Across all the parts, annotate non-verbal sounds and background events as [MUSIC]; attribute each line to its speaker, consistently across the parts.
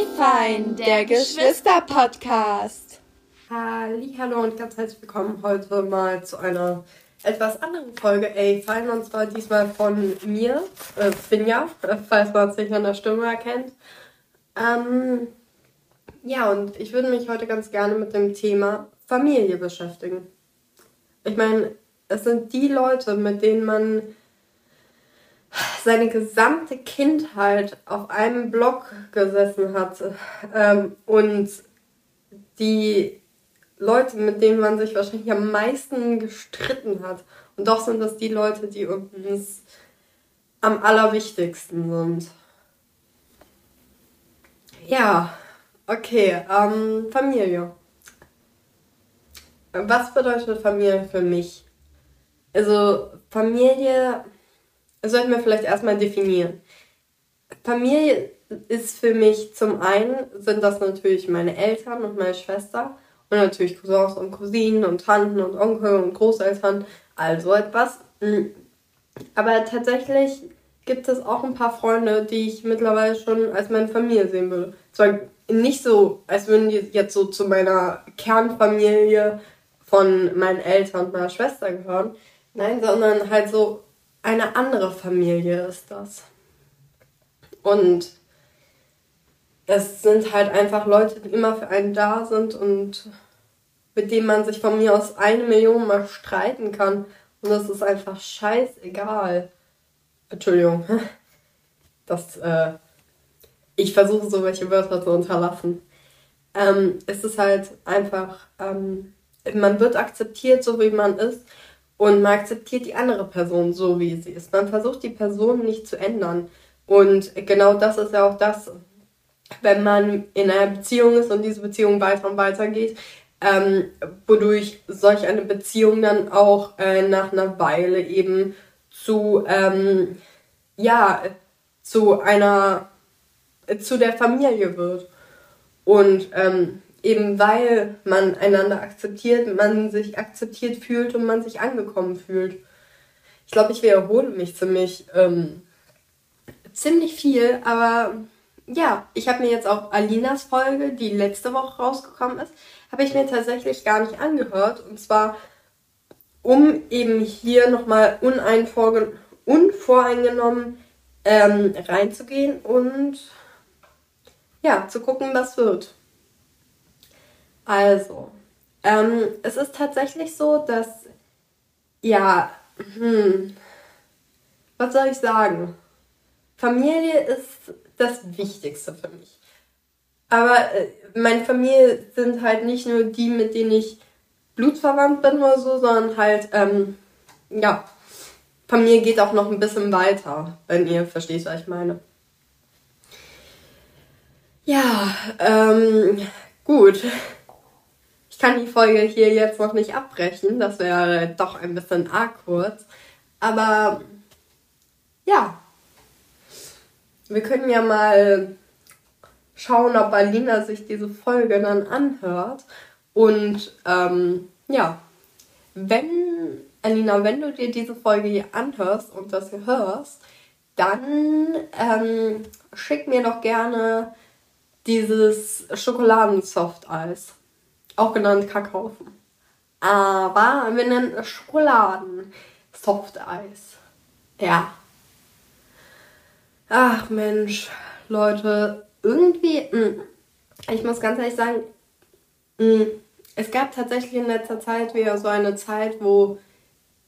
Speaker 1: Ey fein, der Geschwister-Podcast.
Speaker 2: Hallo und ganz herzlich willkommen heute mal zu einer etwas anderen Folge Ey fein und zwar diesmal von mir, äh, Finja, [LAUGHS] falls man es nicht an der Stimme erkennt. Ähm, ja, und ich würde mich heute ganz gerne mit dem Thema Familie beschäftigen. Ich meine, es sind die Leute, mit denen man seine gesamte Kindheit auf einem Block gesessen hat ähm, und die Leute, mit denen man sich wahrscheinlich am meisten gestritten hat. Und doch sind das die Leute, die uns am allerwichtigsten sind. Ja, okay, ähm, Familie. Was bedeutet Familie für mich? Also Familie sollten wir vielleicht erstmal definieren. Familie ist für mich zum einen, sind das natürlich meine Eltern und meine Schwester und natürlich Cousins und Cousinen und Tanten und Onkel und Großeltern, also etwas. Aber tatsächlich gibt es auch ein paar Freunde, die ich mittlerweile schon als meine Familie sehen würde. Zwar nicht so, als würden die jetzt so zu meiner Kernfamilie von meinen Eltern und meiner Schwester gehören. Nein, sondern halt so eine andere Familie ist das. Und es sind halt einfach Leute, die immer für einen da sind und mit denen man sich von mir aus eine Million mal streiten kann. Und das ist einfach scheißegal. Entschuldigung. [LAUGHS] Das, äh, ich versuche so welche Wörter zu unterlassen. Ähm, es ist halt einfach, ähm, man wird akzeptiert, so wie man ist. Und man akzeptiert die andere Person so, wie sie ist. Man versucht die Person nicht zu ändern. Und genau das ist ja auch das, wenn man in einer Beziehung ist und diese Beziehung weiter und weiter geht, ähm, wodurch solch eine Beziehung dann auch äh, nach einer Weile eben zu, ähm, ja, zu einer, zu der Familie wird. Und ähm, eben weil man einander akzeptiert, man sich akzeptiert fühlt und man sich angekommen fühlt. Ich glaube, ich wiederhole mich ziemlich, ähm, ziemlich viel, aber ja, ich habe mir jetzt auch Alinas Folge, die letzte Woche rausgekommen ist, habe ich mir tatsächlich gar nicht angehört. Und zwar, um eben hier nochmal unvoreingenommen ähm, reinzugehen und ja, zu gucken, was wird. Also, ähm, es ist tatsächlich so, dass, ja, hm, was soll ich sagen? Familie ist das Wichtigste für mich. Aber äh, meine Familie sind halt nicht nur die, mit denen ich blutsverwandt bin oder so, sondern halt, ähm, ja, Familie geht auch noch ein bisschen weiter, wenn ihr versteht, was ich meine. Ja, ähm, gut kann die Folge hier jetzt noch nicht abbrechen. Das wäre doch ein bisschen arg kurz. Aber ja, wir können ja mal schauen, ob Alina sich diese Folge dann anhört. Und ähm, ja, wenn, Alina, wenn du dir diese Folge hier anhörst und das hier hörst, dann ähm, schick mir doch gerne dieses Schokoladen-Softeis auch genannt Kackhaufen. Aber wir nennen Schokoladen Softeis. Ja. Ach Mensch, Leute, irgendwie, mh, hm, ich muss ganz ehrlich sagen, mh, hm, es gab tatsächlich in letzter Zeit wieder so eine Zeit, wo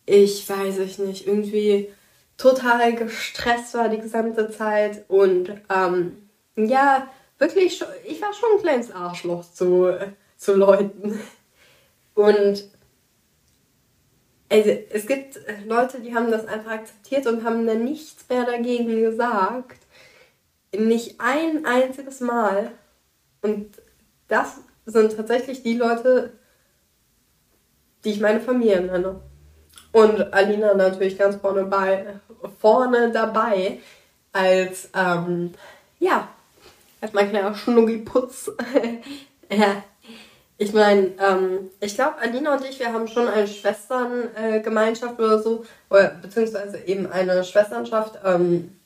Speaker 2: ich, weiß ich nicht, irgendwie total gestresst war die gesamte Zeit und ähm, ja, wirklich, ich war schon ein kleines Arschloch zu zu Leuten. Und also, es gibt Leute, die haben das einfach akzeptiert und haben dann nichts mehr dagegen gesagt. Nicht ein einziges Mal. Und das sind tatsächlich die Leute, die ich meine Familie nenne. Und Alina natürlich ganz vorne, bei, vorne dabei als, ähm, ja, als mein kleiner Schnuggiputz. [LAUGHS] ich meine, ähm, ich glaube, Alina und ich, wir haben schon eine Schwesterngemeinschaft äh, oder so, oder beziehungsweise eben eine Schwesternschaft, ähm,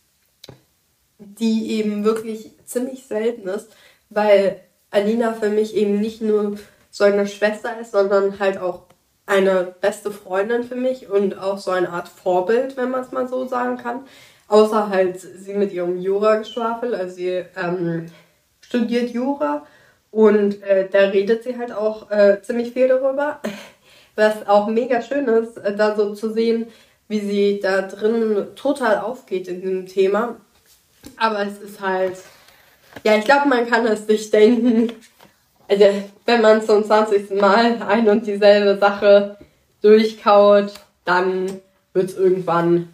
Speaker 2: die eben wirklich ziemlich selten ist, weil Alina für mich eben nicht nur so eine Schwester ist, sondern halt auch eine beste Freundin für mich und auch so eine Art Vorbild, wenn man es mal so sagen kann. Außer halt sie mit ihrem Jura-Geschwafel, also sie ähm, studiert Jura und äh, da redet sie halt auch äh, ziemlich viel darüber. Was auch mega schön ist, äh, da so zu sehen, wie sie da drin total aufgeht in diesem Thema. Aber es ist halt, ja, ich glaube, man kann es sich denken. Also, wenn man zum 20. Mal ein und dieselbe Sache durchkaut, dann wird es irgendwann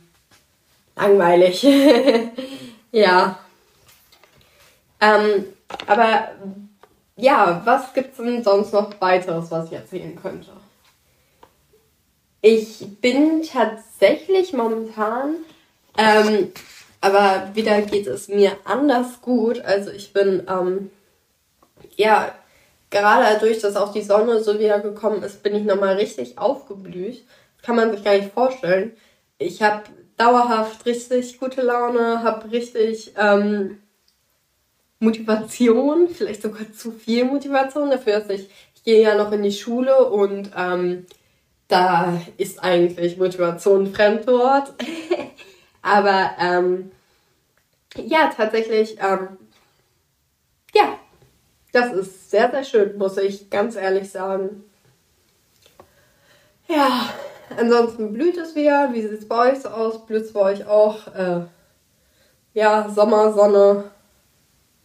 Speaker 2: langweilig. [LAUGHS] ja. Ähm, aber ja, was gibt es denn sonst noch weiteres, was ich erzählen könnte? Ich bin tatsächlich momentan, ähm, aber wieder geht es mir anders gut. Also ich bin, ähm, ja, gerade dadurch, dass auch die Sonne so wieder gekommen ist, bin ich nochmal richtig aufgeblüht. Das kann man sich gar nicht vorstellen. Ich habe dauerhaft richtig gute Laune, habe richtig ähm, Motivation, vielleicht sogar zu viel Motivation dafür, dass ich, ich gehe ja noch in die Schule und ähm, da ist eigentlich Motivation Fremdwort. [LAUGHS] Aber ähm, ja, tatsächlich, ähm, ja, das ist sehr, sehr schön, muss ich ganz ehrlich sagen. Ja, ansonsten blüht es wieder. Wie sieht es bei euch so aus? Blüht es bei euch auch? Äh, ja, Sommer, Sonne.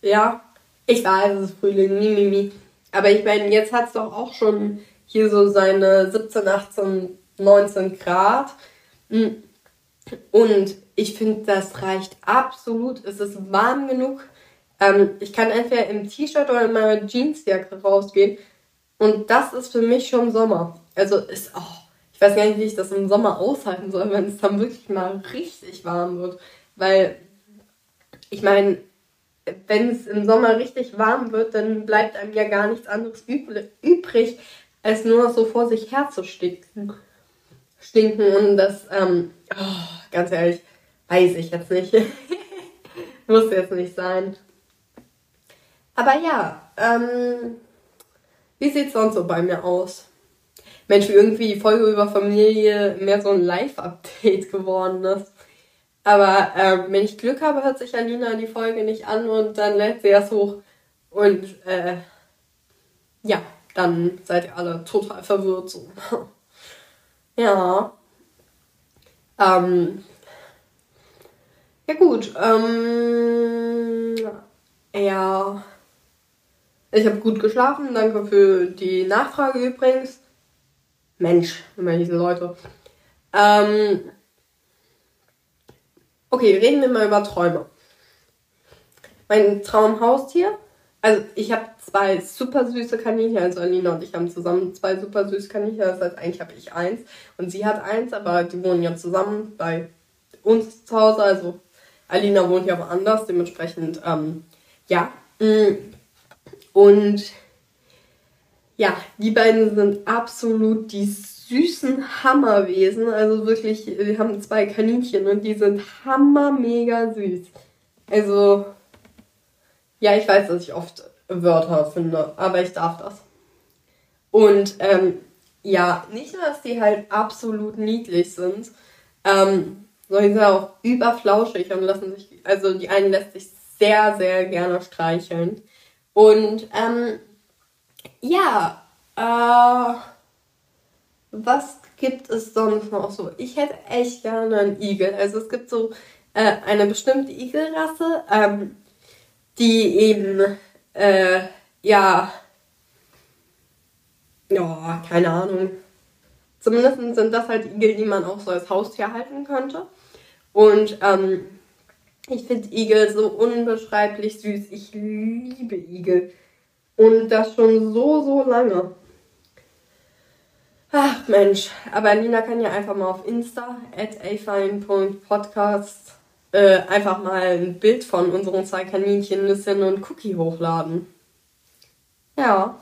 Speaker 2: Ja, ich weiß, es ist Frühling, mimimi. Aber ich meine, jetzt hat es doch auch schon hier so seine 17, 18, 19 Grad. Hm. Und ich finde, das reicht absolut. Es ist warm genug. Ähm, ich kann entweder im T-Shirt oder in meiner Jeansjacke rausgehen. Und das ist für mich schon Sommer. Also ist auch, oh, ich weiß gar nicht, wie ich das im Sommer aushalten soll, wenn es dann wirklich mal richtig warm wird. Weil, ich meine, wenn es im Sommer richtig warm wird, dann bleibt einem ja gar nichts anderes übrig, als nur so vor sich her zu stinken. Stinken und das, ähm, oh, ganz ehrlich, weiß ich jetzt nicht. [LAUGHS] Muss jetzt nicht sein. Aber ja, ähm, wie sieht's sonst so bei mir aus? Mensch, wie irgendwie die Folge über Familie mehr so ein Live-Update [LAUGHS] geworden ist. Aber ähm, wenn ich Glück habe, hört sich Alina die Folge nicht an und dann lädt sie erst hoch. Und äh, ja, dann seid ihr alle total verwirrt so. [LAUGHS] ja. Ähm, ja gut. Ähm, ja. Ich habe gut geschlafen. Danke für die Nachfrage übrigens. Mensch, immer diese Leute. Ähm, okay, reden wir mal über Träume. Mein Traumhaustier also ich habe zwei super süße Kaninchen, also Alina und ich haben zusammen zwei super süße Kaninchen, das heißt eigentlich habe ich eins und sie hat eins, aber die wohnen ja zusammen bei uns zu Hause, also Alina wohnt ja woanders, dementsprechend, ähm, ja. Mm. Und ja, die beiden sind absolut die süßen Hammerwesen, also wirklich, wir haben zwei Kaninchen und die sind hammer mega süß. Also ja, ich weiß, dass ich oft Wörter finde, aber ich darf das. Und ähm, ja, nicht nur, dass die halt absolut niedlich sind, ähm, sondern sie sind auch überflauschig und lassen sich, also die einen lässt sich sehr, sehr gerne streicheln. Und ähm, ja, äh, was gibt es sonst noch so? Ich hätte echt gerne einen Igel. Also es gibt so äh, eine bestimmte Igelrasse, ähm, die eben, äh, ja, ja, keine Ahnung. Zumindest sind das halt Igel, die man auch so als Haustier halten könnte. Und ähm, ich finde Igel so unbeschreiblich süß. Ich liebe Igel. Und das schon so, so lange. Ach Mensch, aber Nina kann ja einfach mal auf Insta at afine.podcast äh, einfach mal ein Bild von unseren zwei Kaninchen Nüsschen und Cookie hochladen. Ja.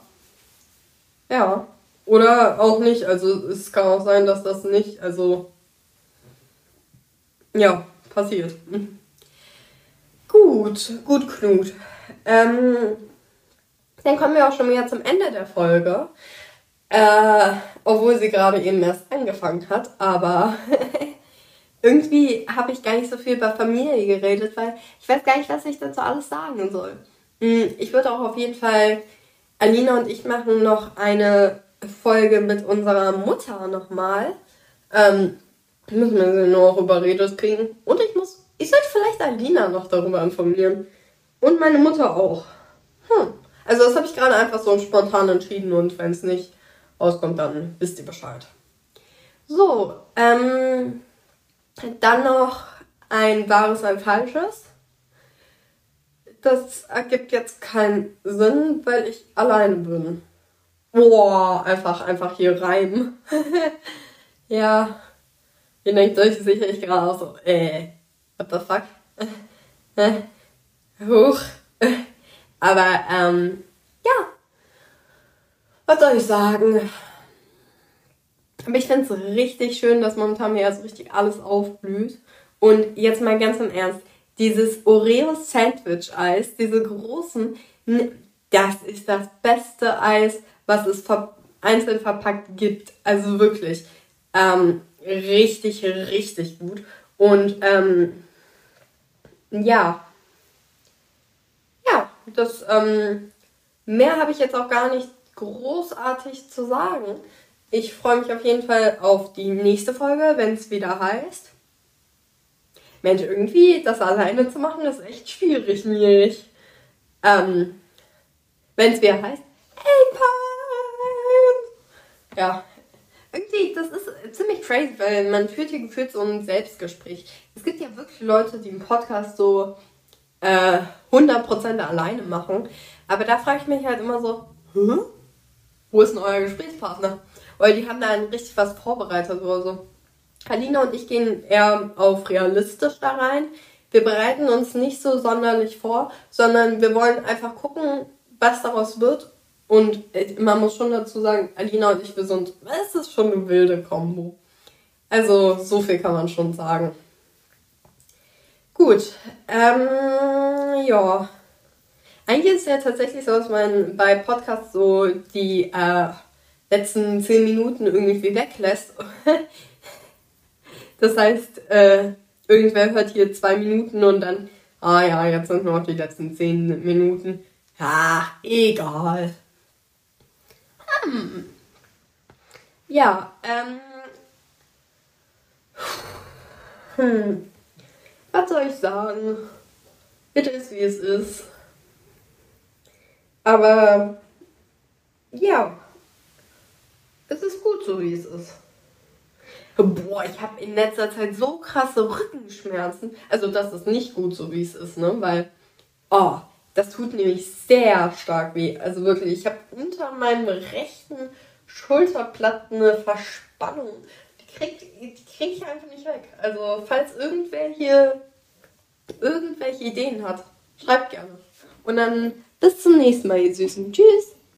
Speaker 2: Ja. Oder auch nicht. Also es kann auch sein, dass das nicht, also ja, passiert. Gut, gut, Knut. Ähm, dann kommen wir auch schon wieder zum Ende der Folge. Äh, obwohl sie gerade eben erst angefangen hat, aber [LAUGHS] irgendwie habe ich gar nicht so viel über Familie geredet, weil ich weiß gar nicht, was ich dazu alles sagen soll. Hm, ich würde auch auf jeden Fall, Alina und ich machen noch eine Folge mit unserer Mutter nochmal. Ähm, müssen wir sie nur auch überredet kriegen. Und ich muss, ich sollte vielleicht Alina noch darüber informieren. Und meine Mutter auch. Hm. Also das habe ich gerade einfach so spontan entschieden und wenn es nicht rauskommt, dann wisst ihr Bescheid. So, ähm, dann noch ein wahres, ein falsches. Das ergibt jetzt keinen Sinn, weil ich alleine bin. Boah, einfach, einfach hier rein. [LAUGHS] ja. Ihr denkt euch sicherlich gerade auch so, äh, what the fuck? [LAUGHS] Huch. [LAUGHS] Aber, ähm, ja. Was soll ich sagen? Aber ich finde es richtig schön, dass momentan hier so richtig alles aufblüht. Und jetzt mal ganz im Ernst, dieses Oreo Sandwich Eis, diese großen, das ist das beste Eis, was es einzeln verpackt gibt. Also wirklich ähm, richtig, richtig gut. Und ähm, ja, ja, das ähm, mehr habe ich jetzt auch gar nicht großartig zu sagen. Ich freue mich auf jeden Fall auf die nächste Folge, wenn es wieder heißt. Mensch, irgendwie das alleine zu machen, ist echt schwierig, Milch. Ähm, wenn es wieder heißt, hey, Pine! Ja, irgendwie, das ist ziemlich crazy, weil man führt hier gefühlt so ein Selbstgespräch. Es gibt ja wirklich Leute, die einen Podcast so äh, 100% alleine machen. Aber da frage ich mich halt immer so, Hä? wo ist denn euer Gesprächspartner? Weil die haben da richtig was vorbereitet oder so. Alina und ich gehen eher auf realistisch da rein. Wir bereiten uns nicht so sonderlich vor, sondern wir wollen einfach gucken, was daraus wird. Und man muss schon dazu sagen, Alina und ich, wir sind, es ist schon eine wilde Kombo. Also, so viel kann man schon sagen. Gut, ähm, ja. Eigentlich ist es ja tatsächlich so, dass man bei Podcasts so die äh, letzten zehn Minuten irgendwie weglässt. [LAUGHS] das heißt, äh, irgendwer hört hier zwei Minuten und dann, ah ja, jetzt sind noch die letzten zehn Minuten. Ja, egal. Hm. Ja, ähm. Hm. Was soll ich sagen? Bitte ist wie es ist. Aber ja, es ist gut so, wie es ist. Boah, ich habe in letzter Zeit so krasse Rückenschmerzen. Also das ist nicht gut so, wie es ist, ne? Weil, oh, das tut nämlich sehr stark weh. Also wirklich, ich habe unter meinem rechten Schulterplatten eine Verspannung. Die kriege die krieg ich einfach nicht weg. Also falls irgendwer hier irgendwelche Ideen hat, schreibt gerne. Und dann bis zum nächsten Mal, ihr Süßen. Tschüss.